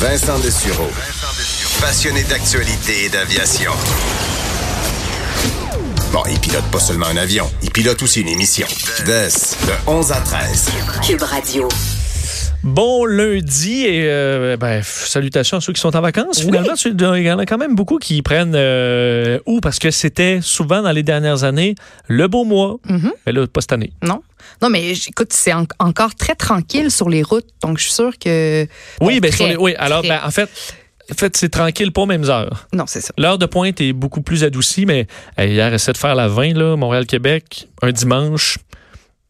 Vincent Dessureau. Passionné d'actualité et d'aviation. Bon, il pilote pas seulement un avion, il pilote aussi une émission. Vest, de 11 à 13. Cube Radio. Bon lundi et euh, ben, salutations à ceux qui sont en vacances. Finalement, il y en a quand même beaucoup qui prennent euh, ou parce que c'était souvent dans les dernières années le beau mois. Mais là, pas cette année. Non. Non, mais écoute, c'est en- encore très tranquille sur les routes, donc je suis sûre que. Oui, Bon, ben, très, sur les- oui. Alors, ben, en fait, en fait c'est tranquille, pas aux mêmes heures. Non, c'est ça. L'heure de pointe est beaucoup plus adoucie, mais hier, essaie de faire la 20, là, Montréal-Québec, un dimanche.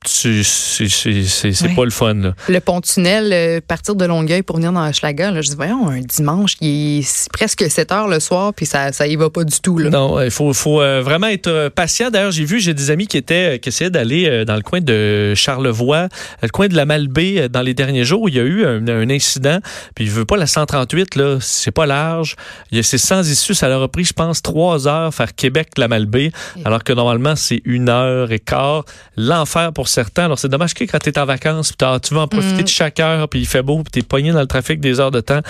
C'est pas le fun. Là. Le pont-tunnel, euh, partir de Longueuil pour venir dans Hochelaga, là, je dis, voyons, un dimanche, il est presque 7 heures le soir, puis ça, ça y va pas du tout. Là. Non, il faut, faut euh, vraiment être euh, patient. D'ailleurs, j'ai vu, j'ai des amis qui étaient, qui essayaient d'aller dans le coin de Charlevoix, le coin de la Malbaie dans les derniers jours. où Il y a eu un, un incident. Puis je veux pas la 138 là, c'est pas large. Il y a c'est sans issue. Ça leur a pris, je pense, trois heures faire Québec la Malbaie, alors que normalement c'est une heure et quart. L'enfer pour certains. Alors c'est dommage que quand t'es en vacances, tu veux en profiter Mm. de chaque heure, puis il fait beau, puis t'es pogné dans le trafic des heures de temps.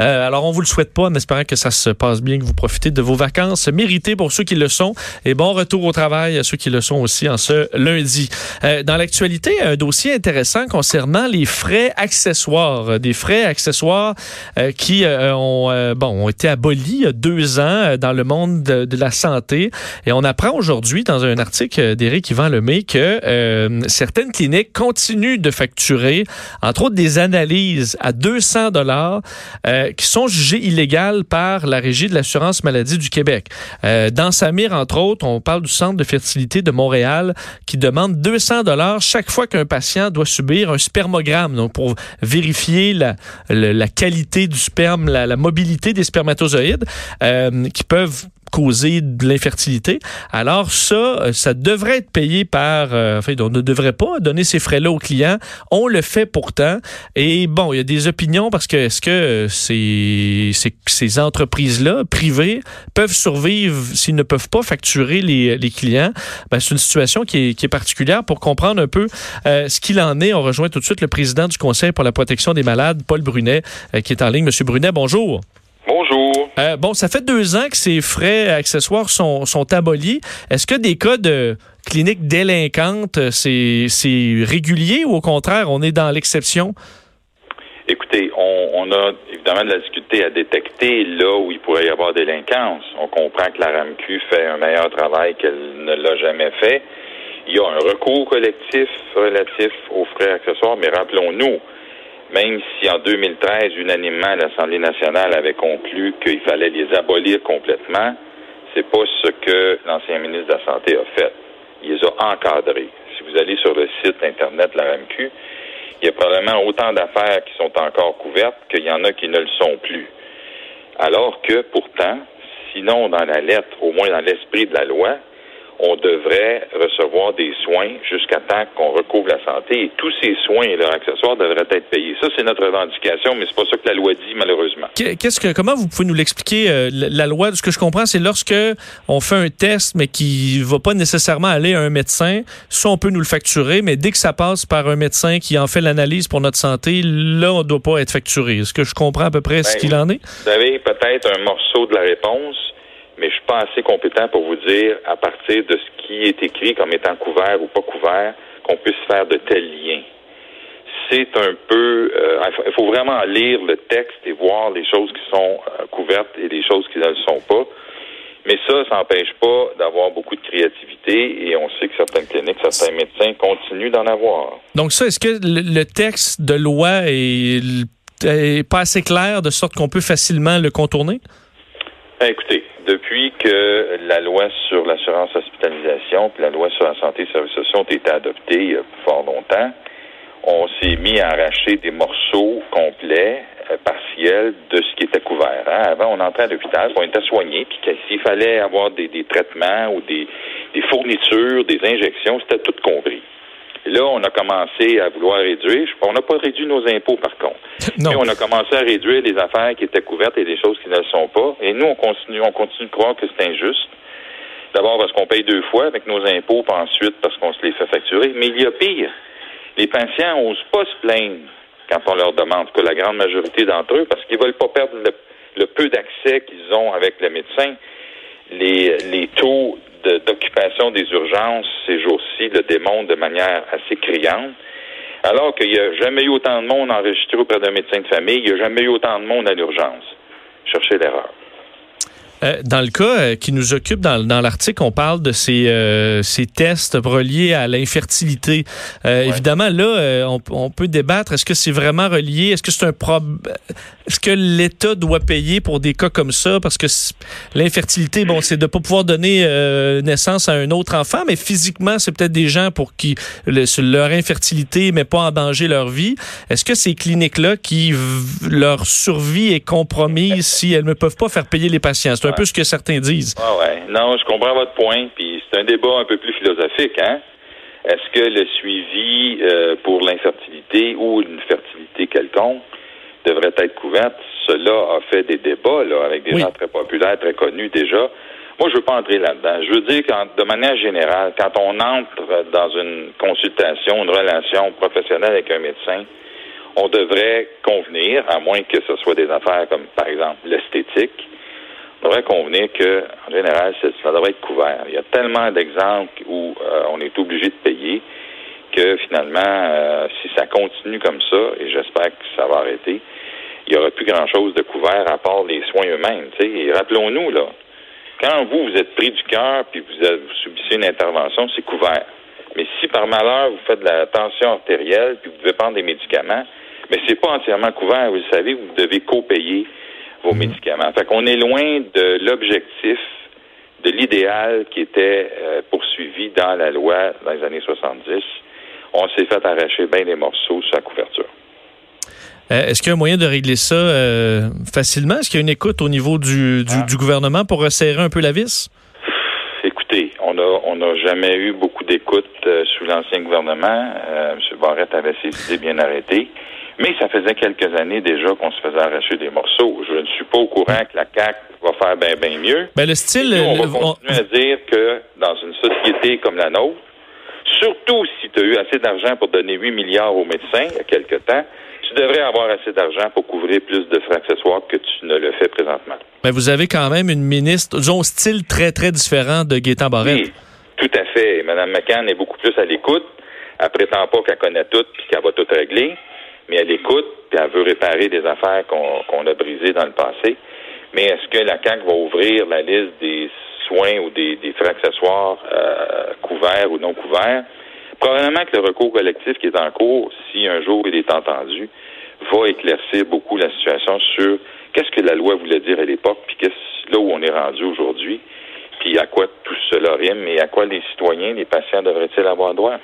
Euh, alors on vous le souhaite pas, en espérant que ça se passe bien, que vous profitez de vos vacances méritées pour ceux qui le sont. Et bon retour au travail à ceux qui le sont aussi en ce lundi. Euh, dans l'actualité, un dossier intéressant concernant les frais accessoires, des frais accessoires euh, qui ont, bon, ont été abolis il y a deux ans dans le monde de, de la santé. Et on apprend aujourd'hui dans un article d'Éric Yvan Lemay que certaines cliniques continuent de facturer, entre autres, des analyses à 200 dollars euh, qui sont jugées illégales par la Régie de l'assurance maladie du Québec. Euh, dans Samir, entre autres, on parle du Centre de fertilité de Montréal qui demande 200 dollars chaque fois qu'un patient doit subir un spermogramme, donc pour vérifier la, qualité du sperme, la, la mobilité des spermatozoïdes euh, qui peuvent causer de l'infertilité. Alors ça, euh, ça devrait être payé par... euh, enfin, on ne devrait pas donner ces frais-là aux clients. On le fait pourtant. Et bon, il y a des opinions parce que est-ce que euh, ces, ces, ces entreprises-là, privées, peuvent survivre s'ils ne peuvent pas facturer les, les clients? Ben, c'est une situation qui est, qui est particulière. Pour comprendre un peu euh, ce qu'il en est, on rejoint tout de suite le président du Conseil pour la protection des malades, Paul Brunet, euh, qui est en ligne. Monsieur Brunet, bonjour. Bonjour. Euh, bon, ça fait deux ans que ces frais accessoires sont, sont abolis. Est-ce que des cas de cliniques délinquantes, c'est c'est régulier ou au contraire, on est dans l'exception? Écoutez, on, on a évidemment de la difficulté à détecter là où il pourrait y avoir délinquance. On comprend que la RAMQ fait un meilleur travail qu'elle ne l'a jamais fait. Il y a un recours collectif relatif aux frais accessoires, mais rappelons-nous, même si en 2013, unanimement, l'Assemblée nationale avait conclu qu'il fallait les abolir complètement, c'est pas ce que l'ancien ministre de la Santé a fait. Il les a encadrés. Si vous allez sur le site Internet de la RAMQ, il y a probablement autant d'affaires qui sont encore couvertes qu'il y en a qui ne le sont plus. Alors que, pourtant, sinon dans la lettre, au moins dans l'esprit de la loi, on devrait recevoir des soins jusqu'à temps qu'on recouvre la santé et tous ces soins et leurs accessoires devraient être payés. Ça, c'est notre revendication, mais c'est pas ça que la loi dit, malheureusement. Qu'est- Qu'est-ce que, comment vous pouvez nous l'expliquer? euh, la, loi, ce que je comprends, c'est lorsque on fait un test, mais qui va pas nécessairement aller à un médecin, ça, on peut nous le facturer, mais dès que ça passe par un médecin qui en fait l'analyse pour notre santé, là, on doit pas être facturé. Est-ce que je comprends à peu près ce Ben, qu'il en est? Vous avez peut-être un morceau de la réponse, mais je suis pas assez compétent pour vous dire, à partir de ce qui est écrit comme étant couvert ou pas couvert, qu'on puisse faire de tels liens. C'est un peu... euh, il faut- vraiment lire le texte et voir les choses qui sont euh, couvertes et les choses qui ne le sont pas. Mais ça, ça n'empêche pas d'avoir beaucoup de créativité et on sait que certaines cliniques, certains médecins continuent d'en avoir. Donc ça, est-ce que le, le texte de loi est, est pas assez clair de sorte qu'on peut facilement le contourner? Ben, Écoutez, depuis que la loi sur l'assurance hospitalisation puis la loi sur la santé et les services sociaux ont été adoptées il y a fort longtemps, on s'est mis à arracher des morceaux complets, euh, partiels de ce qui était couvert. hein. Avant, on entrait à l'hôpital, on était soigné, puis s'il fallait avoir des, traitements ou des fournitures, des injections, c'était tout compris. Et là, on a commencé à vouloir réduire. On n'a pas réduit nos impôts, par contre. Non. Mais on a commencé à réduire les affaires qui étaient couvertes et des choses qui ne le sont pas. Et nous, on continue, on continue de croire que c'est injuste. D'abord parce qu'on paye deux fois avec nos impôts, puis ensuite parce qu'on se les fait facturer. Mais il y a pire. Les patients n'osent pas se plaindre quand on leur demande, que la grande majorité d'entre eux, parce qu'ils veulent pas perdre le, peu d'accès qu'ils ont avec le médecin. Les, les taux d'occupation des urgences ces jours-ci le démontrent de manière assez criante. Alors qu'il n'y a jamais eu autant de monde enregistré auprès d'un médecin de famille, il n'y a jamais eu autant de monde à l'urgence. Cherchez l'erreur. Euh, dans le cas euh, qui nous occupe dans, dans l'article, on parle de ces, euh, ces tests reliés à l'infertilité. Évidemment, là, on, on, peut débattre. Est-ce que c'est vraiment relié? Est-ce que c'est un problème? Est-ce que l'État doit payer pour des cas comme ça? Parce que l'infertilité, bon, c'est de pas pouvoir donner naissance à un autre enfant, mais physiquement, c'est peut-être des gens pour qui leur infertilité met pas en danger leur vie. Est-ce que ces cliniques-là qui leur survie est compromise si elles ne peuvent pas faire payer les patients? un peu ce que certains disent. Ah ouais. Non, je comprends votre point, puis c'est un débat un peu plus philosophique, hein? Est-ce que le suivi euh, pour l'infertilité ou une fertilité quelconque devrait être couverte? Cela a fait des débats là, avec des gens très populaires, très connus déjà. Moi, je veux pas entrer là-dedans. Je veux dire que de manière générale, quand on entre dans une consultation, une relation professionnelle avec un médecin, on devrait convenir, à moins que ce soit des affaires comme, par exemple, l'esthétique, on devrait convenir que, en général, ça devrait être couvert. Il y a tellement d'exemples où euh, on est obligé de payer que finalement, euh, si ça continue comme ça, et j'espère que ça va arrêter, il n'y aura plus grand-chose de couvert à part les soins eux-mêmes. Et rappelons-nous, là, quand vous, vous êtes pris du cœur puis vous, vous subissez une intervention, c'est couvert. Mais si par malheur vous faites de la tension artérielle puis vous devez prendre des médicaments, mais c'est pas entièrement couvert, vous le savez, vous devez co-payer vos mhm. médicaments. Fait qu'on est loin de l'objectif, de l'idéal qui était euh, poursuivi dans la loi dans les années 70. On s'est fait arracher bien des morceaux sur la couverture. Euh, est-ce qu'il y a un moyen de régler ça euh, facilement? Est-ce qu'il y a une écoute au niveau du, du, ah. gouvernement pour resserrer un peu la vis? Écoutez, on n'a on a jamais eu beaucoup d'écoute sous l'ancien gouvernement. M. Barrette avait ses idées bien arrêtées. Mais ça faisait quelques années déjà qu'on se faisait arracher des morceaux. Je ne suis pas au courant que la CAC va faire bien bien mieux. Ben le style, on va continuer à dire que dans une société comme la nôtre, surtout si tu as eu assez d'argent pour donner 8 milliards aux médecins il y a quelque temps, tu devrais avoir assez d'argent pour couvrir plus de frais accessoires que tu ne le fais présentement. Mais vous avez quand même une ministre, disons, style très, très différent de Gaétan Barrette. Oui, tout à fait. Mme McCann est beaucoup plus à l'écoute. Elle prétend pas qu'elle connaît tout et qu'elle va tout régler mais elle écoute, puis elle veut réparer des affaires qu'on a brisées dans le passé. Mais est-ce que la CAQ va ouvrir la liste des soins ou des, frais accessoires euh, couverts ou non couverts? Probablement que le recours collectif qui est en cours, si un jour il est entendu, va éclaircir beaucoup la situation sur qu'est-ce que la loi voulait dire à l'époque, puis qu'est-ce là où on est rendu aujourd'hui, puis à quoi tout cela rime, et à quoi les citoyens, les patients devraient-ils avoir droit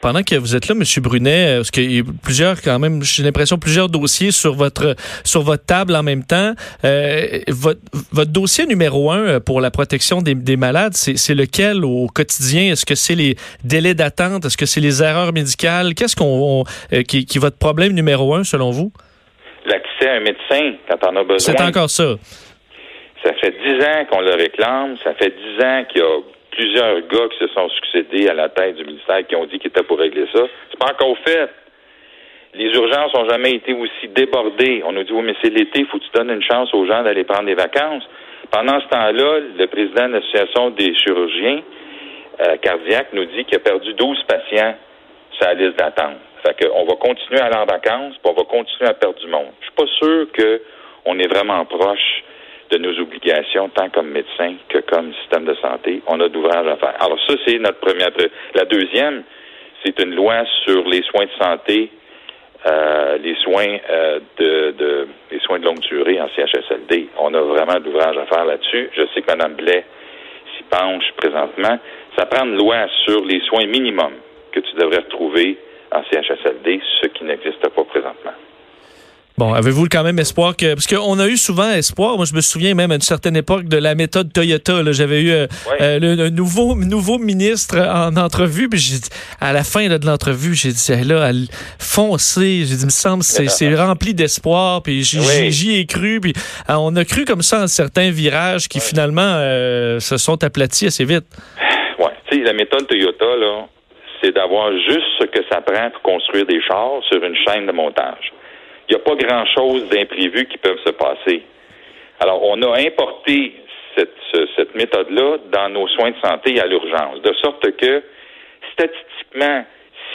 pendant que vous êtes là, M. Brunet, euh, parce qu'il y a plusieurs, quand même, j'ai l'impression, plusieurs dossiers sur votre, sur votre table en même temps. Euh, votre, votre, dossier numéro un euh, pour la protection des, des malades, c'est lequel au quotidien? Est-ce que c'est les délais d'attente? Est-ce que c'est les erreurs médicales? Qu'est-ce qu'on, qui, qui est votre problème numéro un, selon vous? L'accès à un médecin quand on a besoin. C'est encore ça. Ça fait dix ans qu'on le réclame. Ça fait dix ans qu'il y a plusieurs gars qui se sont succédés à la tête du ministère qui ont dit qu'ils étaient pour régler ça. C'est pas encore fait. Les urgences n'ont jamais été aussi débordées. On nous dit, oui, mais c'est l'été, il faut que tu donnes une chance aux gens d'aller prendre des vacances. Pendant ce temps-là, le président de l'Association des chirurgiens euh, cardiaques nous dit qu'il a perdu 12 patients sur la liste d'attente. Fait qu'on va continuer à aller en vacances, puis on va continuer à perdre du monde. Je suis pas sûr qu'on est vraiment proche de nos obligations, tant comme médecin que comme système de santé. On a d'ouvrages à faire. Alors ça, c'est notre première. La deuxième, c'est une loi sur les soins de santé, euh, les soins euh, de, de, les soins de longue durée en CHSLD. On a vraiment d'ouvrages à faire là-dessus. Je sais que Mme Blais s'y penche présentement. Ça prend une loi sur les soins minimums que tu devrais retrouver en CHSLD, ce qui n'existe pas présentement. Bon, avez-vous quand même espoir que... Parce qu'on a eu souvent espoir. Moi, je me souviens même à une certaine époque de la méthode Toyota. J'avais eu euh, euh, le, nouveau, nouveau ministre en entrevue. Puis à la fin de l'entrevue, j'ai dit, là, foncez. J'ai dit, il me semble c'est rempli d'espoir. Puis j'y ai cru. Puis euh, on a cru comme ça en certains virages qui finalement se sont aplatis assez vite. Oui. Tu sais, la méthode Toyota, là, c'est d'avoir juste ce que ça prend pour construire des chars sur une chaîne de montage. Il n'y a pas grand-chose d'imprévu qui peut se passer. Alors, on a importé cette, cette méthode-là dans nos soins de santé à l'urgence, de sorte que, statistiquement,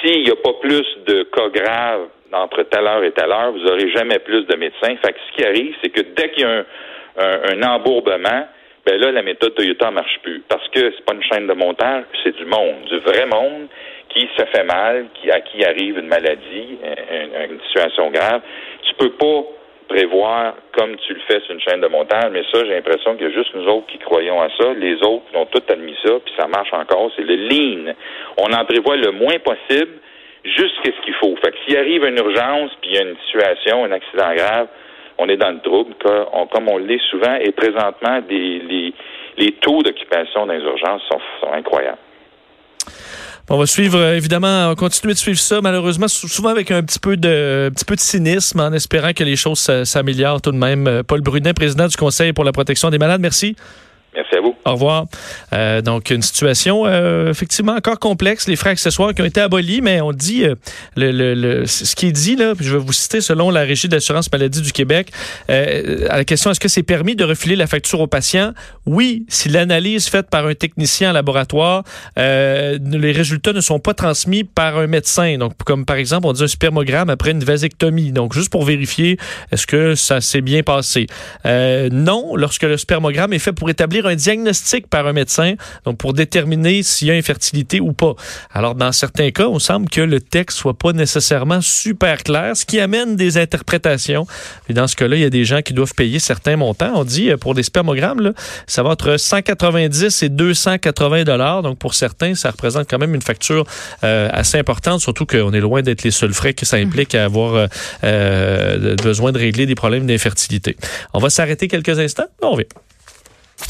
s'il n'y a pas plus de cas graves entre telle heure et telle heure, vous n'aurez jamais plus de médecins. Fait que ce qui arrive, c'est que dès qu'il y a un, un, embourbement, ben là, la méthode Toyota ne marche plus. Parce que c'est pas une chaîne de montage, c'est du monde, du vrai monde qui se fait mal, qui, à qui arrive une maladie, une, une situation grave. Tu peux pas prévoir comme tu le fais sur une chaîne de montage, mais ça, j'ai l'impression qu'il y a juste nous autres qui croyons à ça. Les autres ont tout admis ça, puis ça marche encore. C'est le lean. On en prévoit le moins possible, jusqu'à ce qu'il faut. Fait que s'il arrive une urgence, puis il y a une situation, un accident grave, on est dans le trouble, comme on l'est souvent, et présentement, les, les taux d'occupation dans les urgences sont, sont incroyables. On va suivre, euh, évidemment, continuer de suivre ça, malheureusement, souvent avec un petit peu de, petit peu de cynisme, en espérant que les choses s'améliorent tout de même. Euh, Paul Brunet, président du Conseil pour la protection des malades, merci. Merci à vous. Au revoir. Euh, donc, une situation euh, effectivement encore complexe. Les frais accessoires qui ont été abolis, mais on dit, euh, le, le, le, ce qui est dit, là, je vais vous citer selon la Régie d'assurance maladie du Québec, euh, à la question est-ce que c'est permis de refiler la facture au patient? Oui, si l'analyse faite par un technicien en laboratoire, les résultats ne sont pas transmis par un médecin. Donc, comme par exemple, on dit un spermogramme après une vasectomie. Donc, juste pour vérifier, est-ce que ça s'est bien passé? non, lorsque le spermogramme est fait pour établir un diagnostic par un médecin, donc pour déterminer s'il y a infertilité ou pas. Alors, dans certains cas, on semble que le texte soit pas nécessairement super clair, ce qui amène des interprétations. Et dans ce cas-là, il y a des gens qui doivent payer certains montants. On dit, euh, pour des spermogrammes, là, ça va entre 190 et 280 dollars. Donc, pour certains, ça représente quand même une facture euh, assez importante, surtout qu'on est loin d'être les seuls frais que ça implique à avoir euh, euh besoin de régler des problèmes d'infertilité. On va s'arrêter quelques instants. On revient.